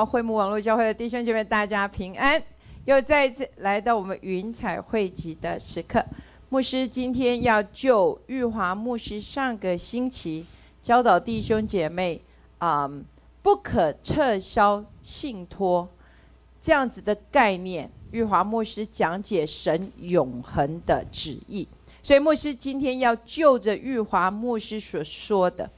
耀会幕网络教会的弟兄姐妹，大家平安！又再一次来到我们云彩汇集的时刻。牧师今天要就玉华牧师上个星期教导弟兄姐妹啊，不可撤销信托这样子的概念，玉华牧师讲解神永恒的旨意。所以牧师今天要就着玉华牧师所说的，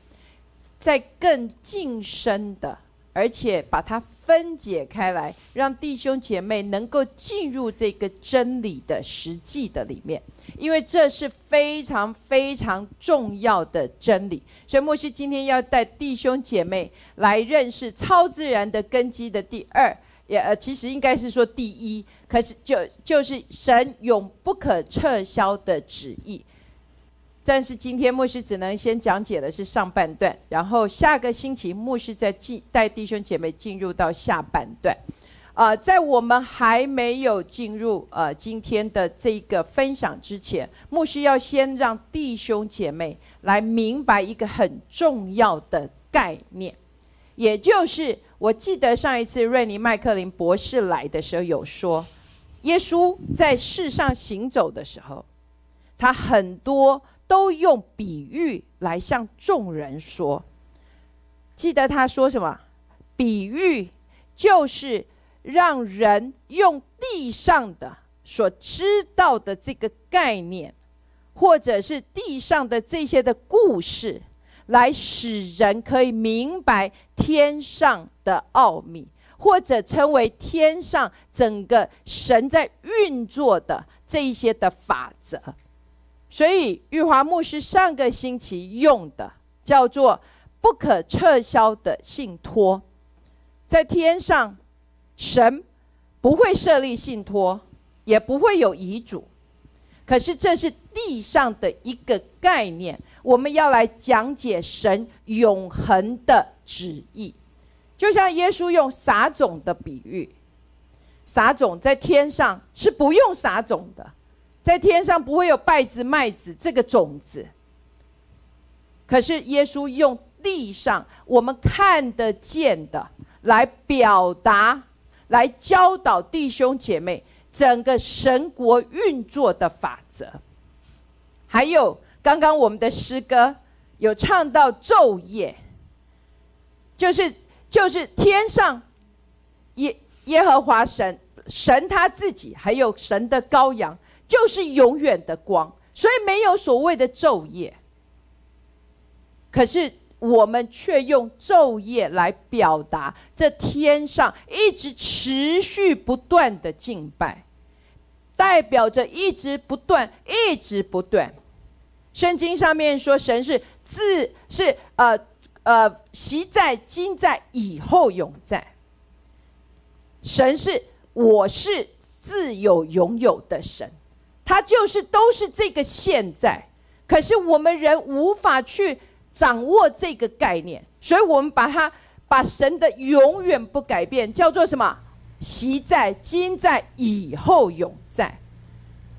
在更近深的。而且把它分解开来，让弟兄姐妹能够进入这个真理的实际的里面，因为这是非常非常重要的真理。所以牧师今天要带弟兄姐妹来认识超自然的根基的第二，也呃，其实应该是说第一，可是就就是神永不可撤销的旨意。但是今天牧师只能先讲解的是上半段，然后下个星期牧师再进带弟兄姐妹进入到下半段。啊，在我们还没有进入呃今天的这个分享之前，牧师要先让弟兄姐妹来明白一个很重要的概念，也就是我记得上一次瑞尼麦克林博士来的时候有说，耶稣在世上行走的时候，他很多。都用比喻来向众人说，记得他说什么？比喻就是让人用地上的所知道的这个概念，或者是地上的这些的故事，来使人可以明白天上的奥秘，或者称为天上整个神在运作的这一些的法则。所以，玉华牧师上个星期用的叫做“不可撤销的信托”。在天上，神不会设立信托，也不会有遗嘱。可是，这是地上的一个概念。我们要来讲解神永恒的旨意，就像耶稣用撒种的比喻，撒种在天上是不用撒种的。在天上不会有稗子、麦子这个种子，可是耶稣用地上我们看得见的来表达、来教导弟兄姐妹整个神国运作的法则。还有刚刚我们的诗歌有唱到昼夜，就是就是天上耶耶和华神神他自己，还有神的羔羊。就是永远的光，所以没有所谓的昼夜。可是我们却用昼夜来表达这天上一直持续不断的敬拜，代表着一直不断、一直不断。圣经上面说，神是自是呃呃习在、今在、以后永在。神是我是自有永有的神。它就是都是这个现在，可是我们人无法去掌握这个概念，所以我们把它把神的永远不改变叫做什么？习在、今在、以后永在。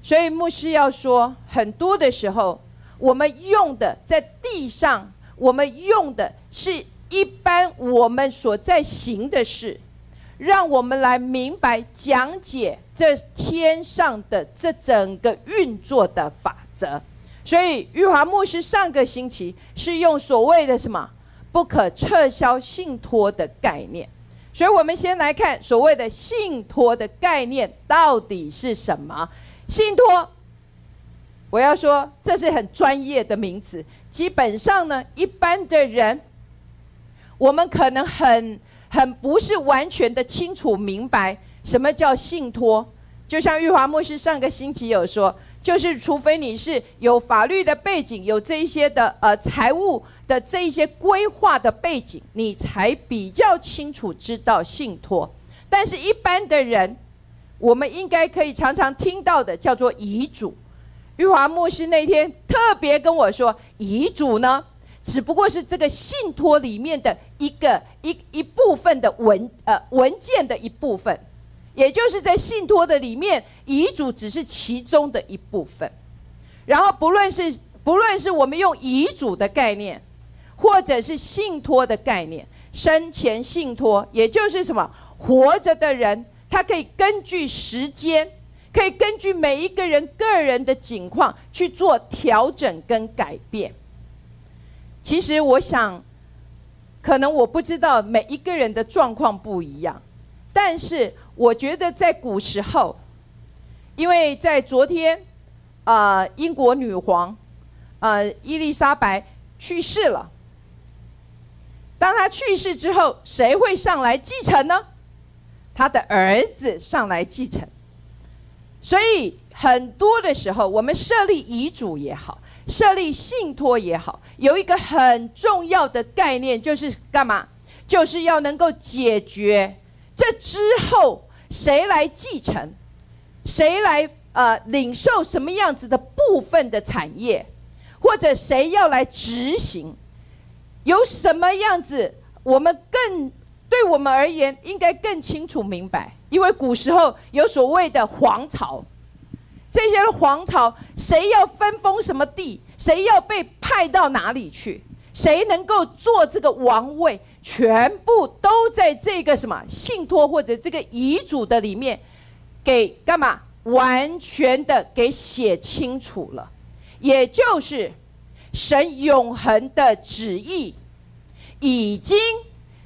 所以牧师要说，很多的时候，我们用的在地上，我们用的是一般我们所在行的事。让我们来明白讲解这天上的这整个运作的法则。所以玉华牧师上个星期是用所谓的什么不可撤销信托的概念。所以我们先来看所谓的信托的概念到底是什么？信托，我要说这是很专业的名词。基本上呢，一般的人，我们可能很。很不是完全的清楚明白什么叫信托，就像玉华牧师上个星期有说，就是除非你是有法律的背景，有这一些的呃财务的这一些规划的背景，你才比较清楚知道信托。但是，一般的人，我们应该可以常常听到的叫做遗嘱。玉华牧师那天特别跟我说，遗嘱呢？只不过是这个信托里面的一个一一部分的文呃文件的一部分，也就是在信托的里面，遗嘱只是其中的一部分。然后不论是不论是我们用遗嘱的概念，或者是信托的概念，生前信托，也就是什么活着的人，他可以根据时间，可以根据每一个人个人的境况去做调整跟改变。其实我想，可能我不知道每一个人的状况不一样，但是我觉得在古时候，因为在昨天，啊，英国女皇，呃，伊丽莎白去世了。当她去世之后，谁会上来继承呢？她的儿子上来继承。所以很多的时候，我们设立遗嘱也好，设立信托也好，有一个很重要的概念，就是干嘛？就是要能够解决这之后谁来继承，谁来呃领受什么样子的部分的产业，或者谁要来执行。有什么样子，我们更对我们而言应该更清楚明白，因为古时候有所谓的皇朝，这些皇朝谁要分封什么地，谁要被派到哪里去，谁能够做这个王位，全部都在这个什么信托或者这个遗嘱的里面，给干嘛？完全的给写清楚了，也就是。神永恒的旨意，已经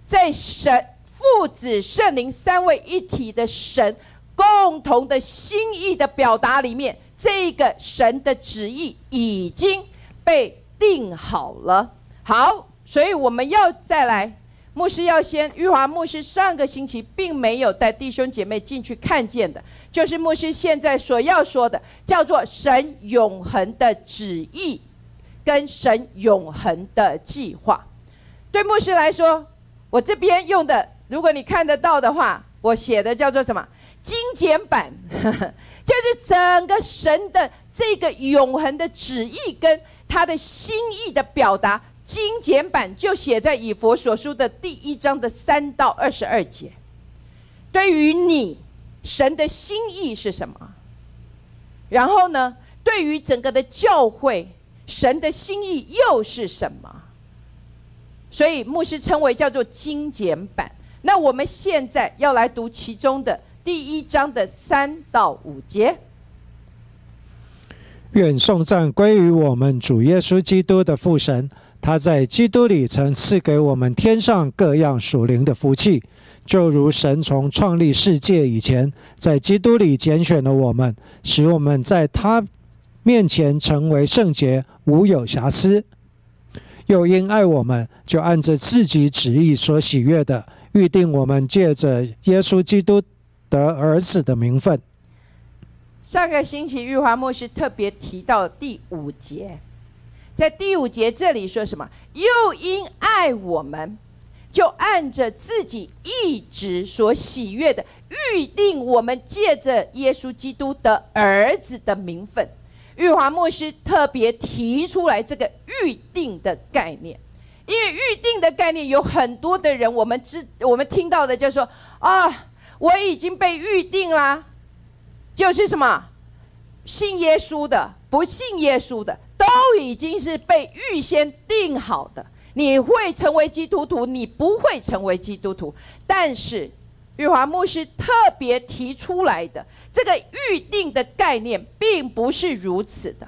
在神父子圣灵三位一体的神共同的心意的表达里面，这个神的旨意已经被定好了。好，所以我们要再来，牧师要先，玉华牧师上个星期并没有带弟兄姐妹进去看见的，就是牧师现在所要说的，叫做神永恒的旨意。跟神永恒的计划，对牧师来说，我这边用的，如果你看得到的话，我写的叫做什么？精简版，就是整个神的这个永恒的旨意跟他的心意的表达，精简版就写在以佛所书的第一章的三到二十二节。对于你，神的心意是什么？然后呢，对于整个的教会。神的心意又是什么？所以牧师称为叫做精简版。那我们现在要来读其中的第一章的三到五节。愿颂赞归于我们主耶稣基督的父神，他在基督里曾赐给我们天上各样属灵的福气，就如神从创立世界以前，在基督里拣选了我们，使我们在他。面前成为圣洁，无有瑕疵；又因爱我们，就按着自己旨意所喜悦的，预定我们借着耶稣基督得儿子的名分。上个星期玉华牧师特别提到第五节，在第五节这里说什么？又因爱我们，就按着自己一直所喜悦的，预定我们借着耶稣基督的儿子的名分。玉华牧师特别提出来这个预定的概念，因为预定的概念有很多的人，我们知我们听到的就说啊，我已经被预定啦，就是什么信耶稣的、不信耶稣的，都已经是被预先定好的。你会成为基督徒，你不会成为基督徒，但是。玉华牧师特别提出来的这个预定的概念，并不是如此的。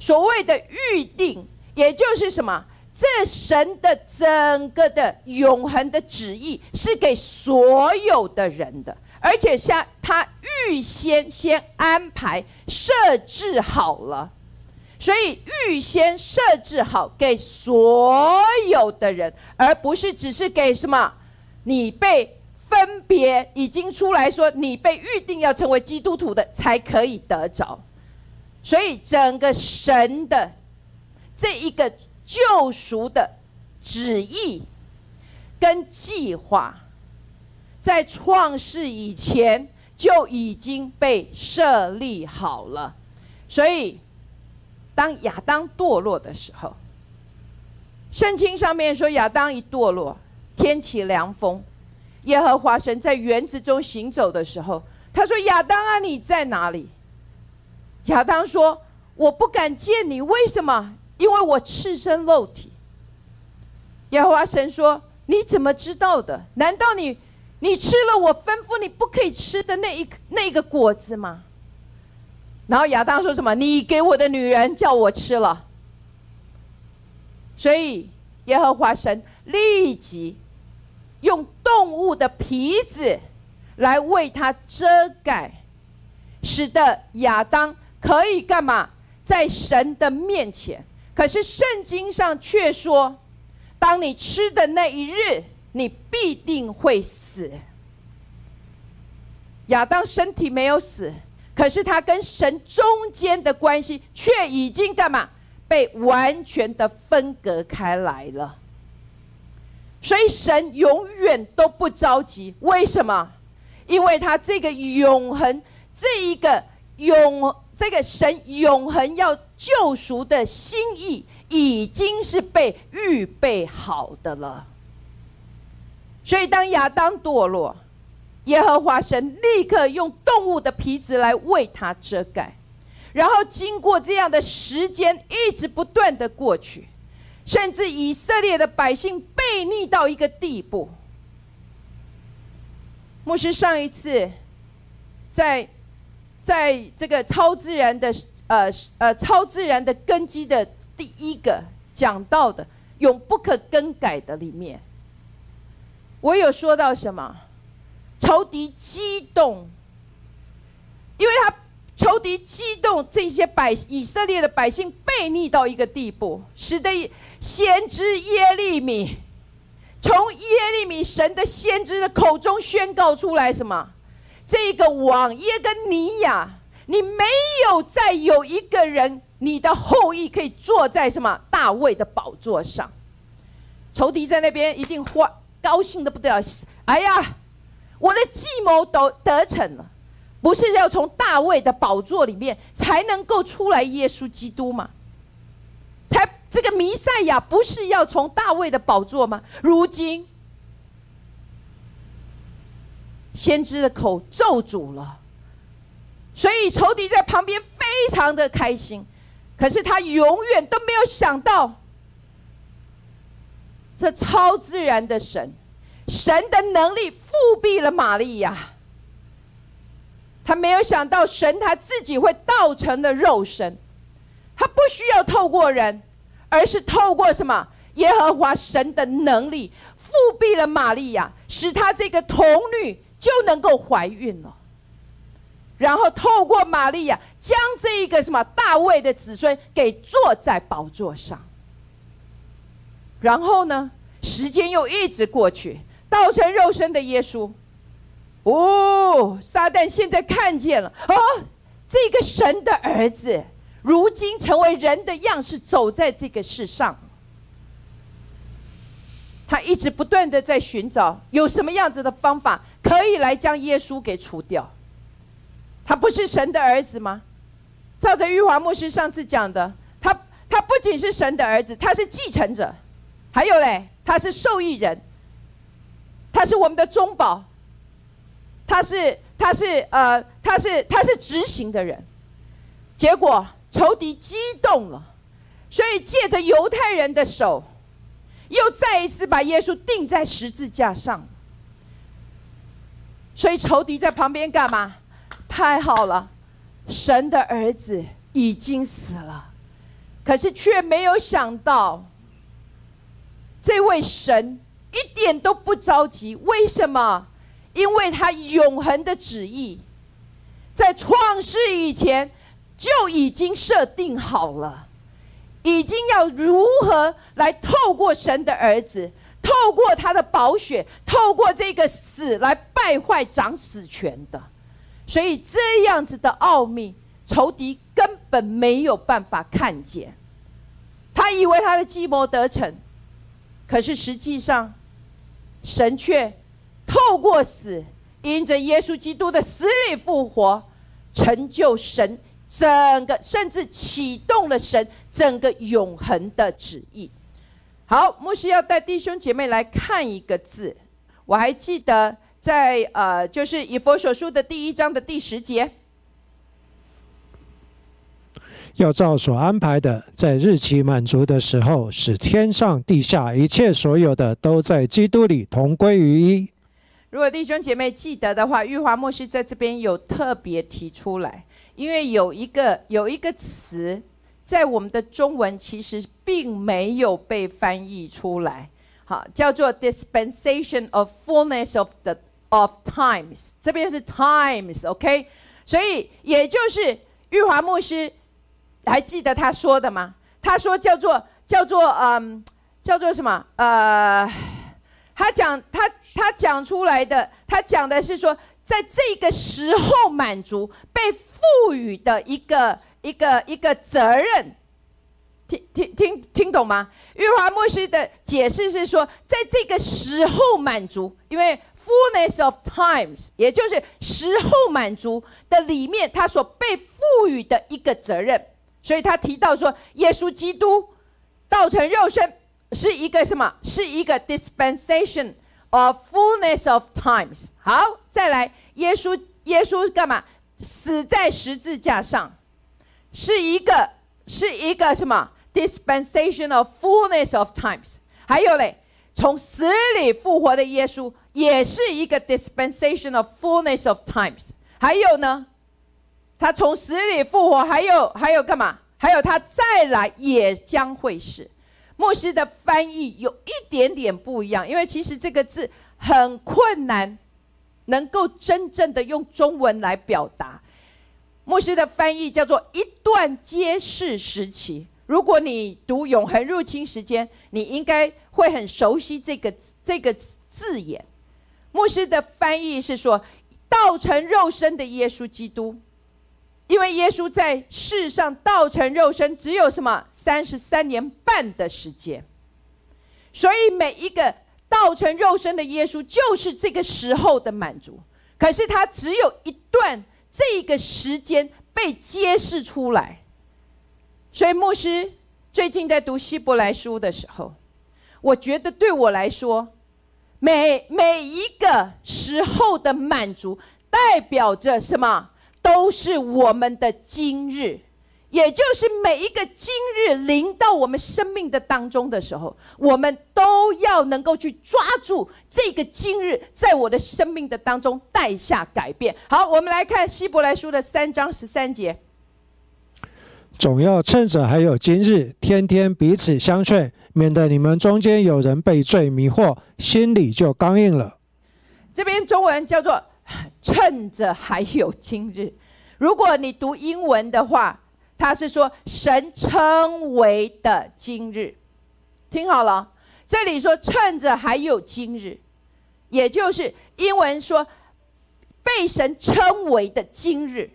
所谓的预定，也就是什么？这神的整个的永恒的旨意，是给所有的人的，而且像他预先先安排设置好了，所以预先设置好给所有的人，而不是只是给什么你被。分别已经出来说，你被预定要成为基督徒的才可以得着，所以整个神的这一个救赎的旨意跟计划，在创世以前就已经被设立好了。所以，当亚当堕落的时候，圣经上面说，亚当一堕落，天起凉风。耶和华神在园子中行走的时候，他说：“亚当啊，你在哪里？”亚当说：“我不敢见你，为什么？因为我赤身露体。”耶和华神说：“你怎么知道的？难道你你吃了我吩咐你不可以吃的那一那个果子吗？然后亚当说什么？你给我的女人叫我吃了。所以耶和华神立即用动物的皮子来为他遮盖，使得亚当可以干嘛？在神的面前。可是圣经上却说，当你吃的那一日，你必定会死。亚当身体没有死。可是他跟神中间的关系却已经干嘛？被完全的分隔开来了。所以神永远都不着急，为什么？因为他这个永恒，这一个永，这个神永恒要救赎的心意，已经是被预备好的了。所以当亚当堕落。耶和华神立刻用动物的皮子来为他遮盖，然后经过这样的时间，一直不断的过去，甚至以色列的百姓背逆到一个地步。牧师上一次在在这个超自然的呃呃超自然的根基的第一个讲到的永不可更改的里面，我有说到什么？仇敌激动，因为他仇敌激动，这些百以色列的百姓背逆到一个地步，使得先知耶利米从耶利米神的先知的口中宣告出来什么？这个王耶跟尼亚，你没有再有一个人，你的后裔可以坐在什么大卫的宝座上？仇敌在那边一定欢高兴的不得了，哎呀！我的计谋都得逞了，不是要从大卫的宝座里面才能够出来耶稣基督吗？才这个弥赛亚不是要从大卫的宝座吗？如今先知的口咒诅了，所以仇敌在旁边非常的开心，可是他永远都没有想到，这超自然的神。神的能力复辟了玛利亚，他没有想到神他自己会道成的肉身，他不需要透过人，而是透过什么？耶和华神的能力复辟了玛利亚，使他这个童女就能够怀孕了。然后透过玛利亚，将这一个什么大卫的子孙给坐在宝座上。然后呢，时间又一直过去。道成肉身的耶稣，哦，撒旦现在看见了哦，这个神的儿子，如今成为人的样式，走在这个世上。他一直不断的在寻找有什么样子的方法，可以来将耶稣给除掉。他不是神的儿子吗？照着玉华牧师上次讲的，他他不仅是神的儿子，他是继承者，还有嘞，他是受益人。他是我们的中保，他是他是呃他是他是执行的人，结果仇敌激动了，所以借着犹太人的手，又再一次把耶稣钉在十字架上。所以仇敌在旁边干嘛？太好了，神的儿子已经死了，可是却没有想到，这位神。一点都不着急，为什么？因为他永恒的旨意，在创世以前就已经设定好了，已经要如何来透过神的儿子，透过他的宝血，透过这个死来败坏掌死权的。所以这样子的奥秘，仇敌根本没有办法看见。他以为他的计谋得逞，可是实际上。神却透过死，因着耶稣基督的死里复活，成就神整个，甚至启动了神整个永恒的旨意。好，牧师要带弟兄姐妹来看一个字，我还记得在呃，就是以佛所书的第一章的第十节。要照所安排的，在日期满足的时候，使天上地下一切所有的都在基督里同归于一。如果弟兄姐妹记得的话，玉华牧师在这边有特别提出来，因为有一个有一个词，在我们的中文其实并没有被翻译出来，好，叫做 dispensation of fullness of the of times，这边是 times，OK，所以也就是玉华牧师还记得他说的吗？他说叫做叫做嗯，叫做什么？呃，他讲他。他讲出来的，他讲的是说，在这个时候满足被赋予的一个一个一个责任，听听听听懂吗？玉华牧师的解释是说，在这个时候满足，因为 fullness of times，也就是时候满足的里面，他所被赋予的一个责任，所以他提到说，耶稣基督道成肉身是一个什么？是一个 dispensation。Of fullness of times，好，再来，耶稣，耶稣干嘛？死在十字架上，是一个，是一个什么？Dispensation of fullness of times。还有嘞，从死里复活的耶稣，也是一个 dispensation of fullness of times。还有呢，他从死里复活，还有，还有干嘛？还有他再来也将会是。牧师的翻译有一点点不一样，因为其实这个字很困难，能够真正的用中文来表达。牧师的翻译叫做“一段揭示时期”。如果你读《永恒入侵时间》，你应该会很熟悉这个这个字眼。牧师的翻译是说：“道成肉身的耶稣基督。”因为耶稣在世上道成肉身，只有什么三十三年半的时间，所以每一个道成肉身的耶稣，就是这个时候的满足。可是他只有一段这个时间被揭示出来。所以牧师最近在读希伯来书的时候，我觉得对我来说，每每一个时候的满足，代表着什么？都是我们的今日，也就是每一个今日临到我们生命的当中的时候，我们都要能够去抓住这个今日，在我的生命的当中带下改变。好，我们来看希伯来书的三章十三节，总要趁着还有今日，天天彼此相劝，免得你们中间有人被罪迷惑，心里就刚硬了。这边中文叫做。趁着还有今日，如果你读英文的话，他是说神称为的今日。听好了，这里说趁着还有今日，也就是英文说被神称为的今日，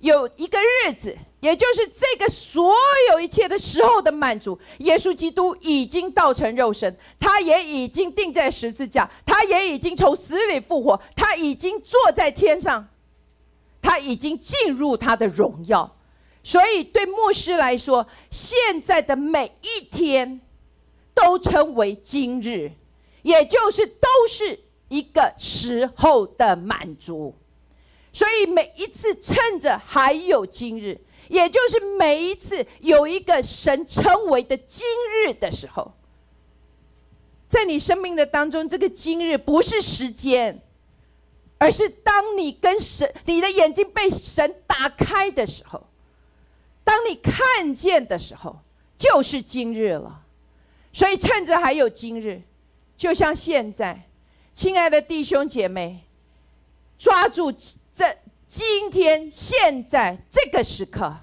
有一个日子。也就是这个所有一切的时候的满足，耶稣基督已经道成肉身，他也已经钉在十字架，他也已经从死里复活，他已经坐在天上，他已经进入他的荣耀。所以对牧师来说，现在的每一天都称为今日，也就是都是一个时候的满足。所以每一次趁着还有今日。也就是每一次有一个神称为的今日的时候，在你生命的当中，这个今日不是时间，而是当你跟神，你的眼睛被神打开的时候，当你看见的时候，就是今日了。所以趁着还有今日，就像现在，亲爱的弟兄姐妹，抓住这。今天现在这个时刻，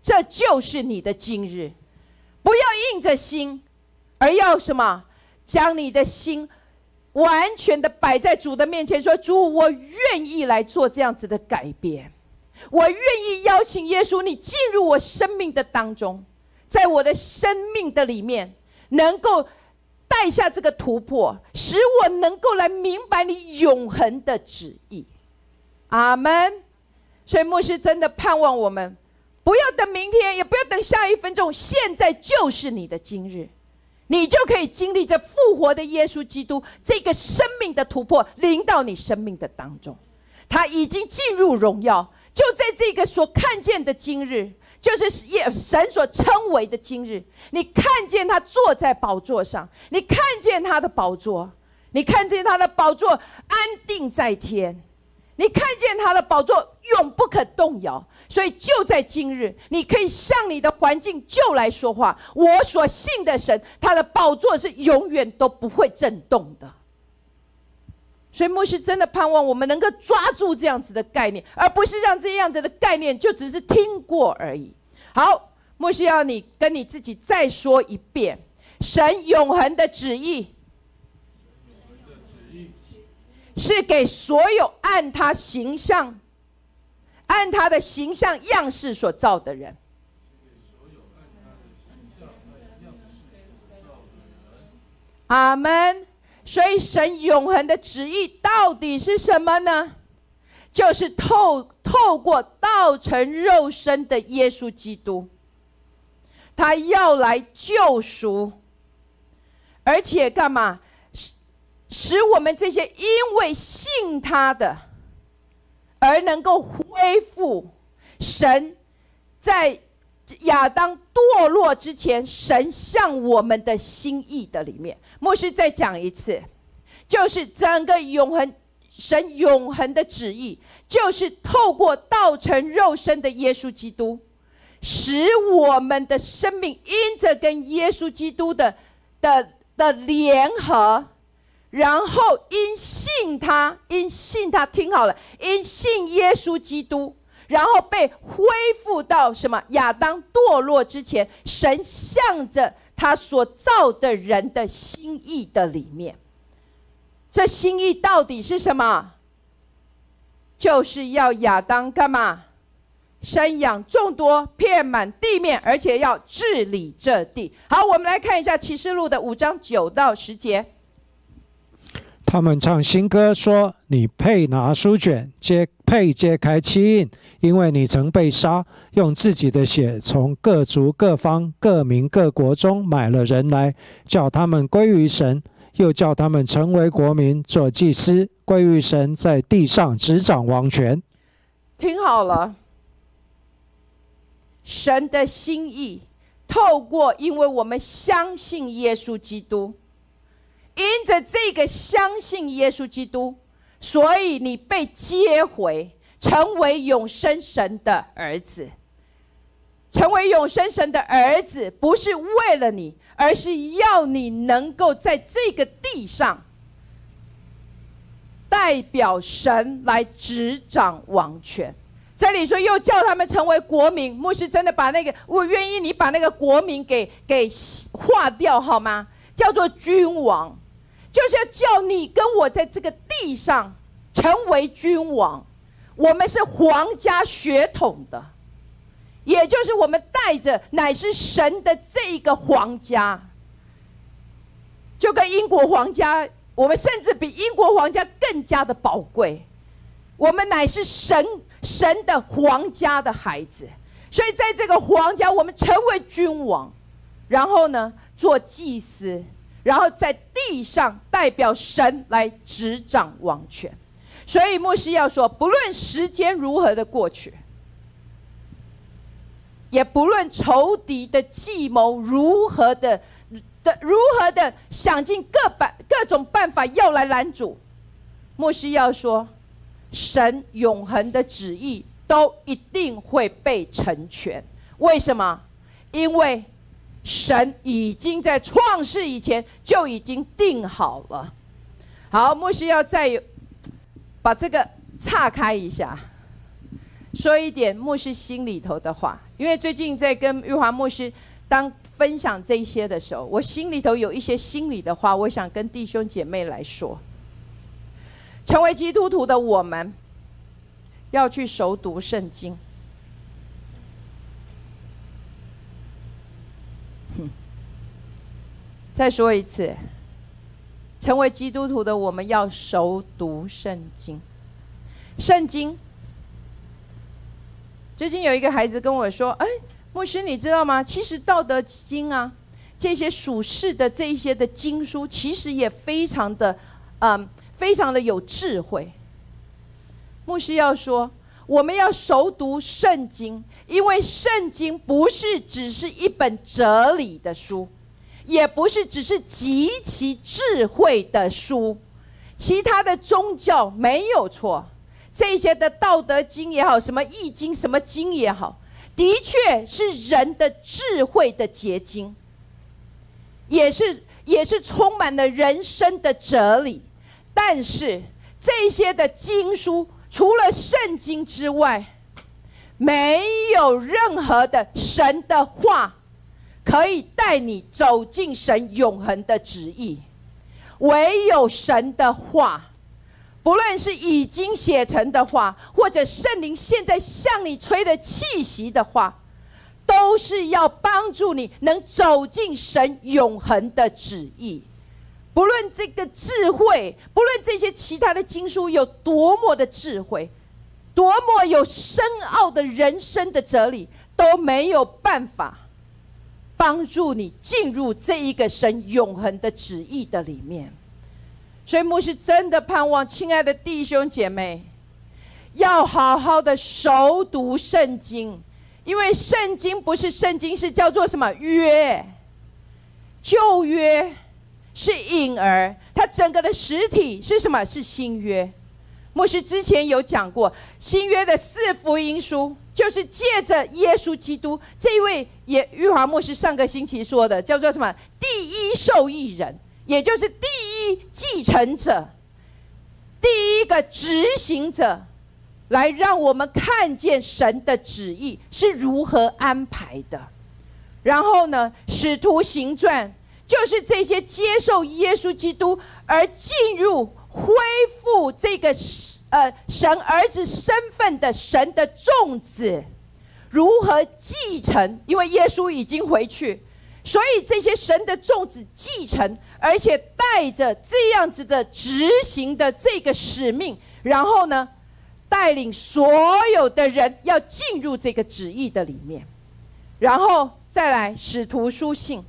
这就是你的今日。不要硬着心，而要什么？将你的心完全的摆在主的面前，说：“主，我愿意来做这样子的改变。我愿意邀请耶稣，你进入我生命的当中，在我的生命的里面，能够带下这个突破，使我能够来明白你永恒的旨意。”阿门。所以牧师真的盼望我们，不要等明天，也不要等下一分钟，现在就是你的今日，你就可以经历着复活的耶稣基督这个生命的突破，临到你生命的当中。他已经进入荣耀，就在这个所看见的今日，就是耶神所称为的今日。你看见他坐在宝座上，你看见他的宝座，你看见他的宝座安定在天，你看见他的宝座永不可动摇。所以就在今日，你可以向你的环境就来说话。我所信的神，他的宝座是永远都不会震动的。所以牧师真的盼望我们能够抓住这样子的概念，而不是让这样子的概念就只是听过而已。好，牧师要你跟你自己再说一遍：神永恒的旨意，是给所有按他形象。按他的形象样式所造的人，阿门。所以神永恒的旨意到底是什么呢？就是透透过道成肉身的耶稣基督，他要来救赎，而且干嘛？使我们这些因为信他的。而能够恢复神在亚当堕落之前，神向我们的心意的里面。牧师再讲一次，就是整个永恒神永恒的旨意，就是透过道成肉身的耶稣基督，使我们的生命因着跟耶稣基督的的的联合。然后因信他，因信他，听好了，因信耶稣基督，然后被恢复到什么？亚当堕落之前，神向着他所造的人的心意的里面。这心意到底是什么？就是要亚当干嘛？生养众多，遍满地面，而且要治理这地。好，我们来看一下启示录的五章九到十节。他们唱新歌，说：“你配拿书卷，揭配揭开七印，因为你曾被杀，用自己的血从各族、各方、各民、各国中买了人来，叫他们归于神，又叫他们成为国民，做祭司，归于神，在地上执掌王权。”听好了，神的心意透过，因为我们相信耶稣基督。因着这个相信耶稣基督，所以你被接回，成为永生神的儿子。成为永生神的儿子，不是为了你，而是要你能够在这个地上，代表神来执掌王权。这里说又叫他们成为国民，牧师真的把那个，我愿意你把那个国民给给划掉好吗？叫做君王。就是要叫你跟我在这个地上成为君王，我们是皇家血统的，也就是我们带着乃是神的这一个皇家，就跟英国皇家，我们甚至比英国皇家更加的宝贵，我们乃是神神的皇家的孩子，所以在这个皇家，我们成为君王，然后呢，做祭司。然后在地上代表神来执掌王权，所以牧师要说：不论时间如何的过去，也不论仇敌的计谋如何的的如何的想尽各办各种办法要来拦阻，牧师要说：神永恒的旨意都一定会被成全。为什么？因为。神已经在创世以前就已经定好了。好，牧师要再把这个岔开一下，说一点牧师心里头的话。因为最近在跟玉华牧师当分享这些的时候，我心里头有一些心里的话，我想跟弟兄姐妹来说。成为基督徒的我们，要去熟读圣经。再说一次，成为基督徒的我们要熟读圣经。圣经，最近有一个孩子跟我说：“哎，牧师，你知道吗？其实《道德经》啊，这些属世的这一些的经书，其实也非常的，嗯，非常的有智慧。”牧师要说：“我们要熟读圣经，因为圣经不是只是一本哲理的书，也不是只是极其智慧的书。其他的宗教没有错，这些的道德经也好，什么易经、什么经也好，的确是人的智慧的结晶，也是也是充满了人生的哲理。但是这些的经书。除了圣经之外，没有任何的神的话可以带你走进神永恒的旨意。唯有神的话，不论是已经写成的话，或者圣灵现在向你吹的气息的话，都是要帮助你能走进神永恒的旨意。不论这个智慧，不论这些其他的经书有多么的智慧，多么有深奥的人生的哲理，都没有办法帮助你进入这一个神永恒的旨意的里面。所以牧师真的盼望，亲爱的弟兄姐妹，要好好的熟读圣经，因为圣经不是圣经，是叫做什么约？旧约。是婴儿，它整个的实体是什么？是新约。牧师之前有讲过，新约的四福音书就是借着耶稣基督这位，也玉华牧师上个星期说的，叫做什么？第一受益人，也就是第一继承者，第一个执行者，来让我们看见神的旨意是如何安排的。然后呢，使徒行传。就是这些接受耶稣基督而进入恢复这个呃神儿子身份的神的众子，如何继承？因为耶稣已经回去，所以这些神的众子继承，而且带着这样子的执行的这个使命，然后呢，带领所有的人要进入这个旨意的里面，然后再来使徒书信。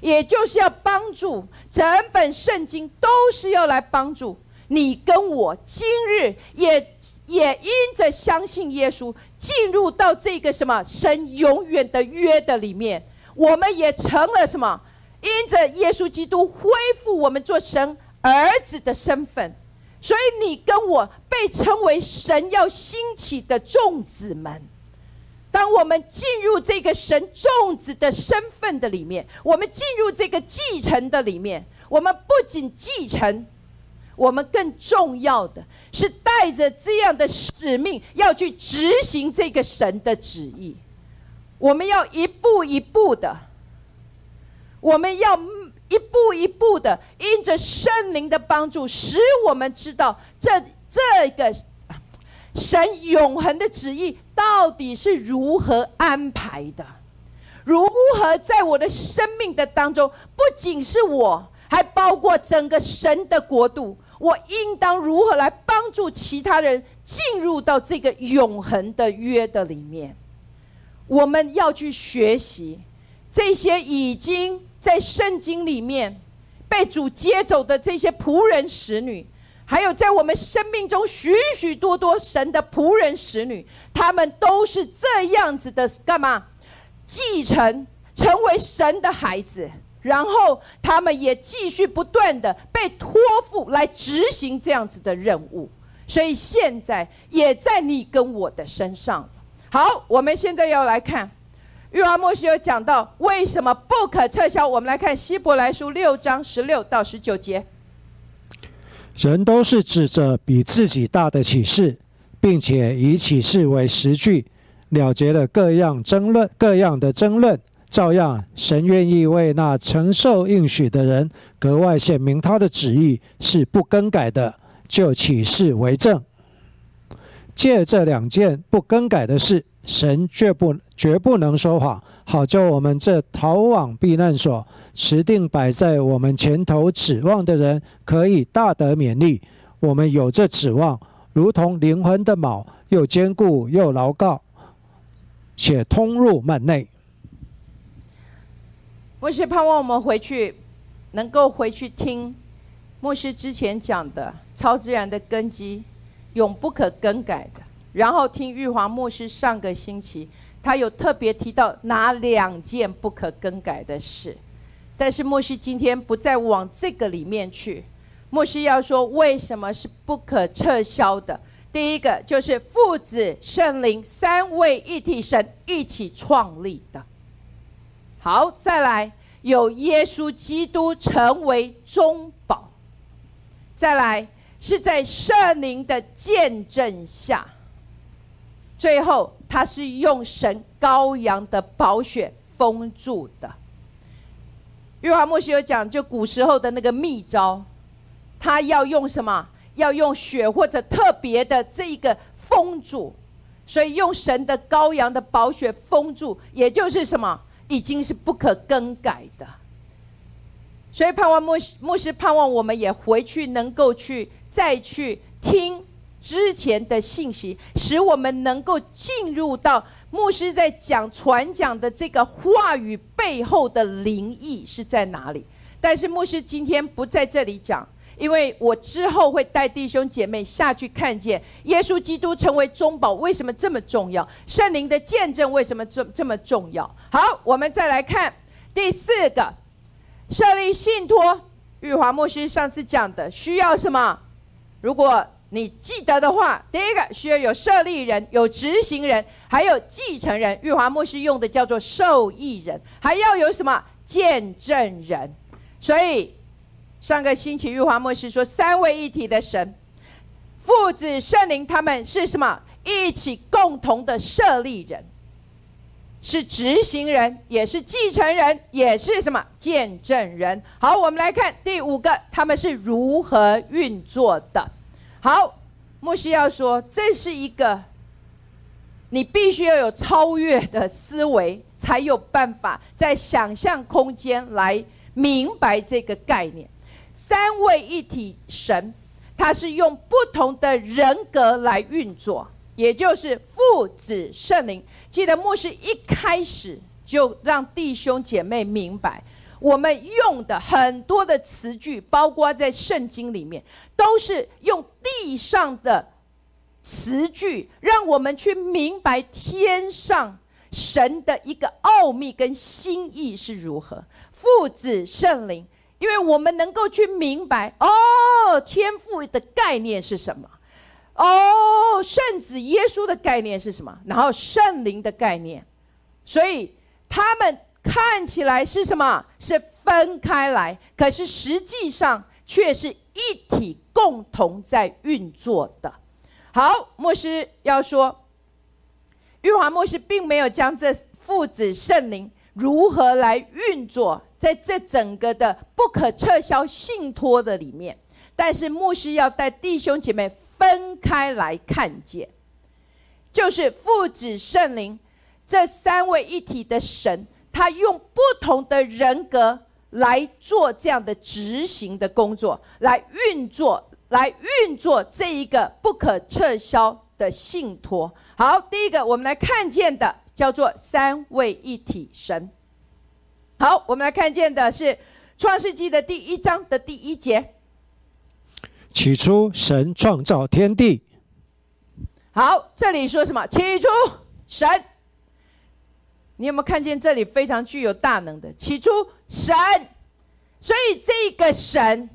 也就是要帮助整本圣经，都是要来帮助你跟我。今日也也因着相信耶稣，进入到这个什么神永远的约的里面，我们也成了什么？因着耶稣基督恢复我们做神儿子的身份，所以你跟我被称为神要兴起的众子们。当我们进入这个神众子的身份的里面，我们进入这个继承的里面，我们不仅继承，我们更重要的是带着这样的使命要去执行这个神的旨意。我们要一步一步的，我们要一步一步的，因着圣灵的帮助，使我们知道这这个。神永恒的旨意到底是如何安排的？如何在我的生命的当中，不仅是我，还包括整个神的国度，我应当如何来帮助其他人进入到这个永恒的约的里面？我们要去学习这些已经在圣经里面被主接走的这些仆人使女。还有，在我们生命中许许多多神的仆人、使女，他们都是这样子的，干嘛？继承，成为神的孩子，然后他们也继续不断的被托付来执行这样子的任务。所以现在也在你跟我的身上。好，我们现在要来看，约翰莫西有讲到为什么不可撤销。我们来看希伯来书六章十六到十九节。人都是指着比自己大的启示，并且以启示为实据，了结了各样争论、各样的争论。照样，神愿意为那承受应许的人格外显明他的旨意是不更改的，就启示为证。借这两件不更改的事，神绝不绝不能说谎。好叫我们这逃往避难所、持定摆在我们前头指望的人，可以大得勉励。我们有这指望，如同灵魂的锚，又坚固又牢靠，且通入幔内。牧师盼望我们回去，能够回去听牧师之前讲的超自然的根基，永不可更改的。然后听玉华牧师上个星期，他有特别提到哪两件不可更改的事，但是牧师今天不再往这个里面去，牧师要说为什么是不可撤销的。第一个就是父子圣灵三位一体神一起创立的。好，再来有耶稣基督成为中保，再来是在圣灵的见证下，最后他是用神羔羊的宝血封住的。约翰莫西有讲，就古时候的那个密招，他要用什么？要用血或者特别的这一个封住，所以用神的羔羊的宝血封住，也就是什么？已经是不可更改的，所以盼望牧师牧师盼望我们也回去能够去再去听之前的信息，使我们能够进入到牧师在讲传讲的这个话语背后的灵意是在哪里。但是牧师今天不在这里讲，因为我之后会带弟兄姐妹下去看见耶稣基督成为中保为什么这么重要，圣灵的见证为什么这这么重要。好，我们再来看第四个，设立信托。玉华牧师上次讲的需要什么？如果你记得的话，第一个需要有设立人、有执行人，还有继承人。玉华牧师用的叫做受益人，还要有什么见证人？所以上个星期玉华牧师说，三位一体的神，父子圣灵，他们是什么？一起共同的设立人。是执行人，也是继承人，也是什么见证人？好，我们来看第五个，他们是如何运作的。好，牧师要说，这是一个你必须要有超越的思维，才有办法在想象空间来明白这个概念。三位一体神，他是用不同的人格来运作。也就是父子圣灵，记得牧师一开始就让弟兄姐妹明白，我们用的很多的词句，包括在圣经里面，都是用地上的词句，让我们去明白天上神的一个奥秘跟心意是如何。父子圣灵，因为我们能够去明白，哦，天赋的概念是什么。哦，圣子耶稣的概念是什么？然后圣灵的概念，所以他们看起来是什么？是分开来，可是实际上却是一体共同在运作的。好，牧师要说，玉华牧师并没有将这父子圣灵如何来运作，在这整个的不可撤销信托的里面，但是牧师要带弟兄姐妹。分开来看见，就是父子圣灵这三位一体的神，他用不同的人格来做这样的执行的工作，来运作，来运作这一个不可撤销的信托。好，第一个我们来看见的叫做三位一体神。好，我们来看见的是创世纪的第一章的第一节。起初，神创造天地。好，这里说什么？起初，神。你有没有看见这里非常具有大能的？起初，神。所以这个神，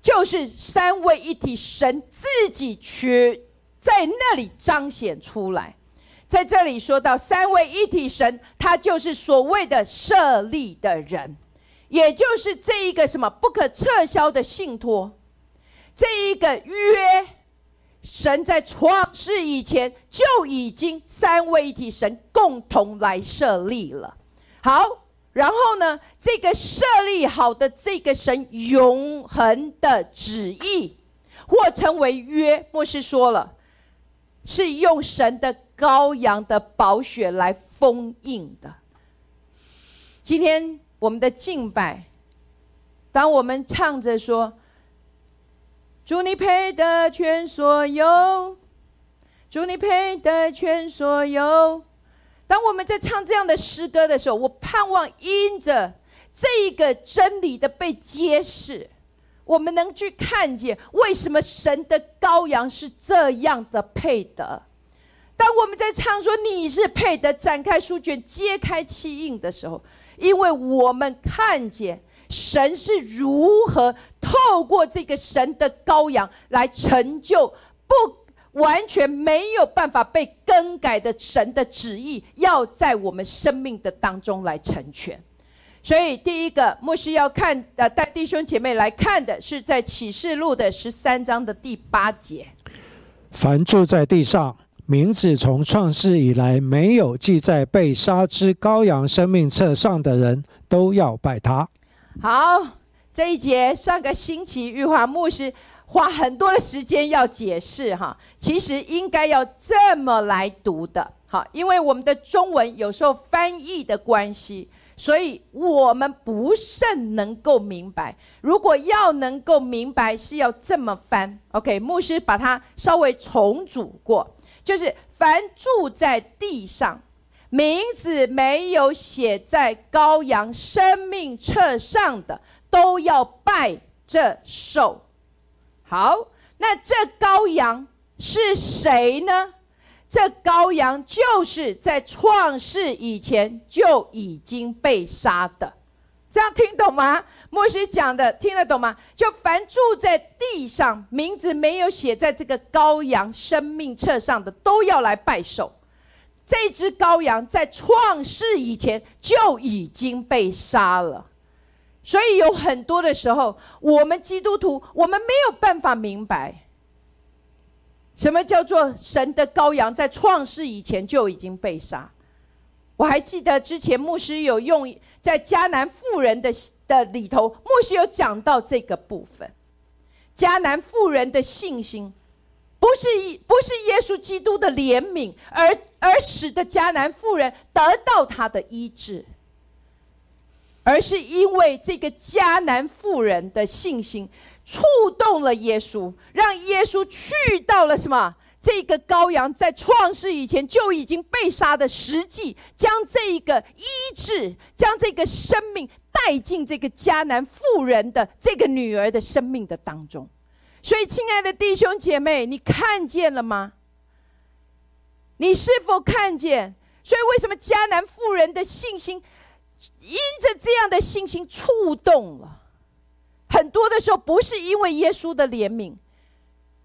就是三位一体神自己去在那里彰显出来。在这里说到三位一体神，他就是所谓的设立的人。也就是这一个什么不可撤销的信托，这一个约，神在创世以前就已经三位一体神共同来设立了。好，然后呢，这个设立好的这个神永恒的旨意，或称为约，牧师说了，是用神的羔羊的宝血来封印的。今天。我们的敬拜，当我们唱着说：“祝你配得全所有，祝你配得全所有。”当我们在唱这样的诗歌的时候，我盼望因着这个真理的被揭示，我们能去看见为什么神的羔羊是这样的配得。当我们在唱说你是配得展开书卷揭开七印的时候，因为我们看见神是如何透过这个神的羔羊来成就不完全没有办法被更改的神的旨意，要在我们生命的当中来成全。所以，第一个牧师要看呃带弟兄姐妹来看的是在启示录的十三章的第八节。凡住在地上，名字从创世以来没有记在被杀之羔羊生命册上的人，都要拜他。好，这一节上个星期玉华牧师花很多的时间要解释哈，其实应该要这么来读的。好，因为我们的中文有时候翻译的关系。所以我们不甚能够明白。如果要能够明白，是要这么翻。OK，牧师把它稍微重组过，就是凡住在地上，名字没有写在羔羊生命册上的，都要拜这兽。好，那这羔羊是谁呢？这羔羊就是在创世以前就已经被杀的，这样听懂吗？牧师讲的听得懂吗？就凡住在地上，名字没有写在这个羔羊生命册上的，都要来拜寿。这只羔羊在创世以前就已经被杀了，所以有很多的时候，我们基督徒我们没有办法明白。什么叫做神的羔羊在创世以前就已经被杀？我还记得之前牧师有用在迦南妇人的的里头，牧师有讲到这个部分。迦南妇人的信心，不是一不是耶稣基督的怜悯，而而使得迦南妇人得到他的医治，而是因为这个迦南妇人的信心。触动了耶稣，让耶稣去到了什么？这个羔羊在创世以前就已经被杀的实际，将这一个医治，将这个生命带进这个迦南妇人的这个女儿的生命的当中。所以，亲爱的弟兄姐妹，你看见了吗？你是否看见？所以，为什么迦南妇人的信心，因着这样的信心触动了？很多的时候不是因为耶稣的怜悯，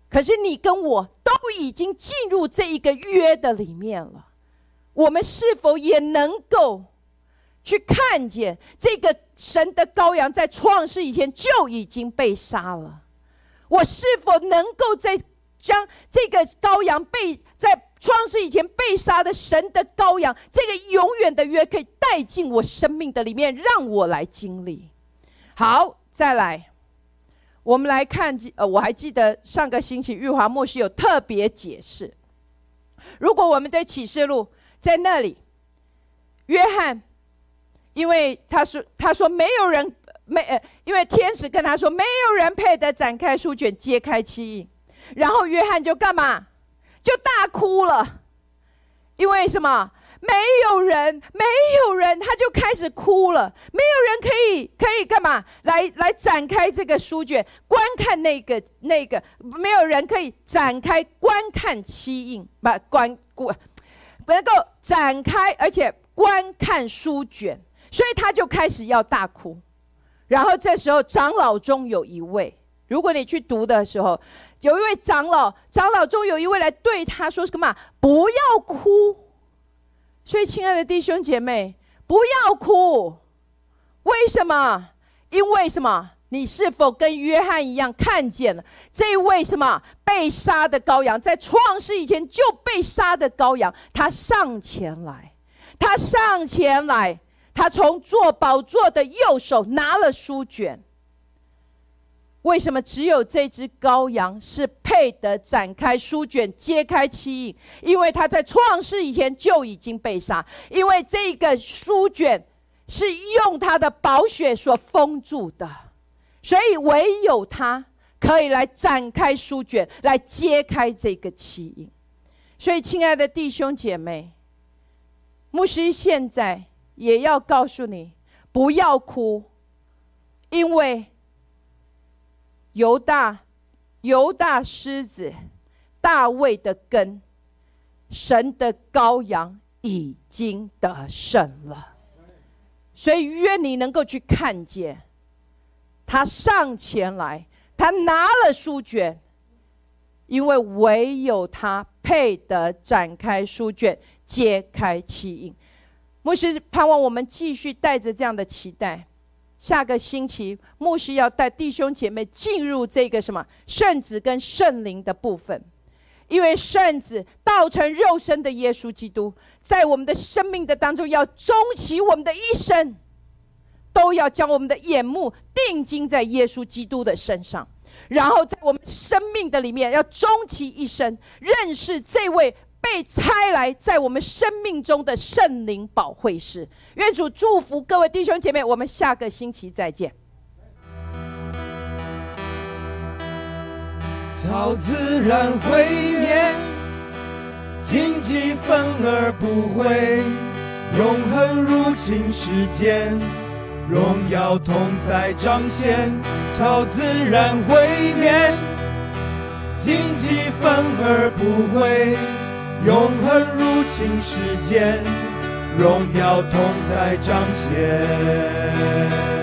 可是你跟我都已经进入这一个约的里面了。我们是否也能够去看见这个神的羔羊在创世以前就已经被杀了？我是否能够在将这个羔羊被在创世以前被杀的神的羔羊这个永远的约，可以带进我生命的里面，让我来经历？好。再来，我们来看，呃，我还记得上个星期玉华牧师有特别解释。如果我们对启示录在那里，约翰，因为他说他说没有人没呃，因为天使跟他说没有人配得展开书卷揭开七印，然后约翰就干嘛？就大哭了，因为什么？没有人，没有人，他就开始哭了。没有人可以，可以干嘛？来，来展开这个书卷，观看那个那个。没有人可以展开观看七印，不观观，不能够展开，而且观看书卷。所以他就开始要大哭。然后这时候长老中有一位，如果你去读的时候，有一位长老，长老中有一位来对他说什么？不要哭。所以，亲爱的弟兄姐妹，不要哭。为什么？因为什么？你是否跟约翰一样看见了这位什么被杀的羔羊？在创世以前就被杀的羔羊，他上前来，他上前来，他从坐宝座的右手拿了书卷。为什么只有这只羔羊是配得展开书卷、揭开七印？因为他在创世以前就已经被杀，因为这个书卷是用他的宝血所封住的，所以唯有他可以来展开书卷，来揭开这个七印。所以，亲爱的弟兄姐妹，牧师现在也要告诉你，不要哭，因为。犹大，犹大狮子，大卫的根，神的羔羊已经得胜了。所以愿你能够去看见，他上前来，他拿了书卷，因为唯有他配得展开书卷，揭开其印。牧师盼望我们继续带着这样的期待。下个星期，牧师要带弟兄姐妹进入这个什么圣子跟圣灵的部分，因为圣子道成肉身的耶稣基督，在我们的生命的当中要终其我们的一生，都要将我们的眼目定睛在耶稣基督的身上，然后在我们生命的里面要终其一生认识这位。被拆来在我们生命中的圣灵保会师，愿主祝福各位弟兄姐妹，我们下个星期再见。超自然毁灭，荆棘反而不会，永恒入侵世间，荣耀同在彰显。超自然毁灭，荆棘反而不会。永恒入侵世间，荣耀同在彰显。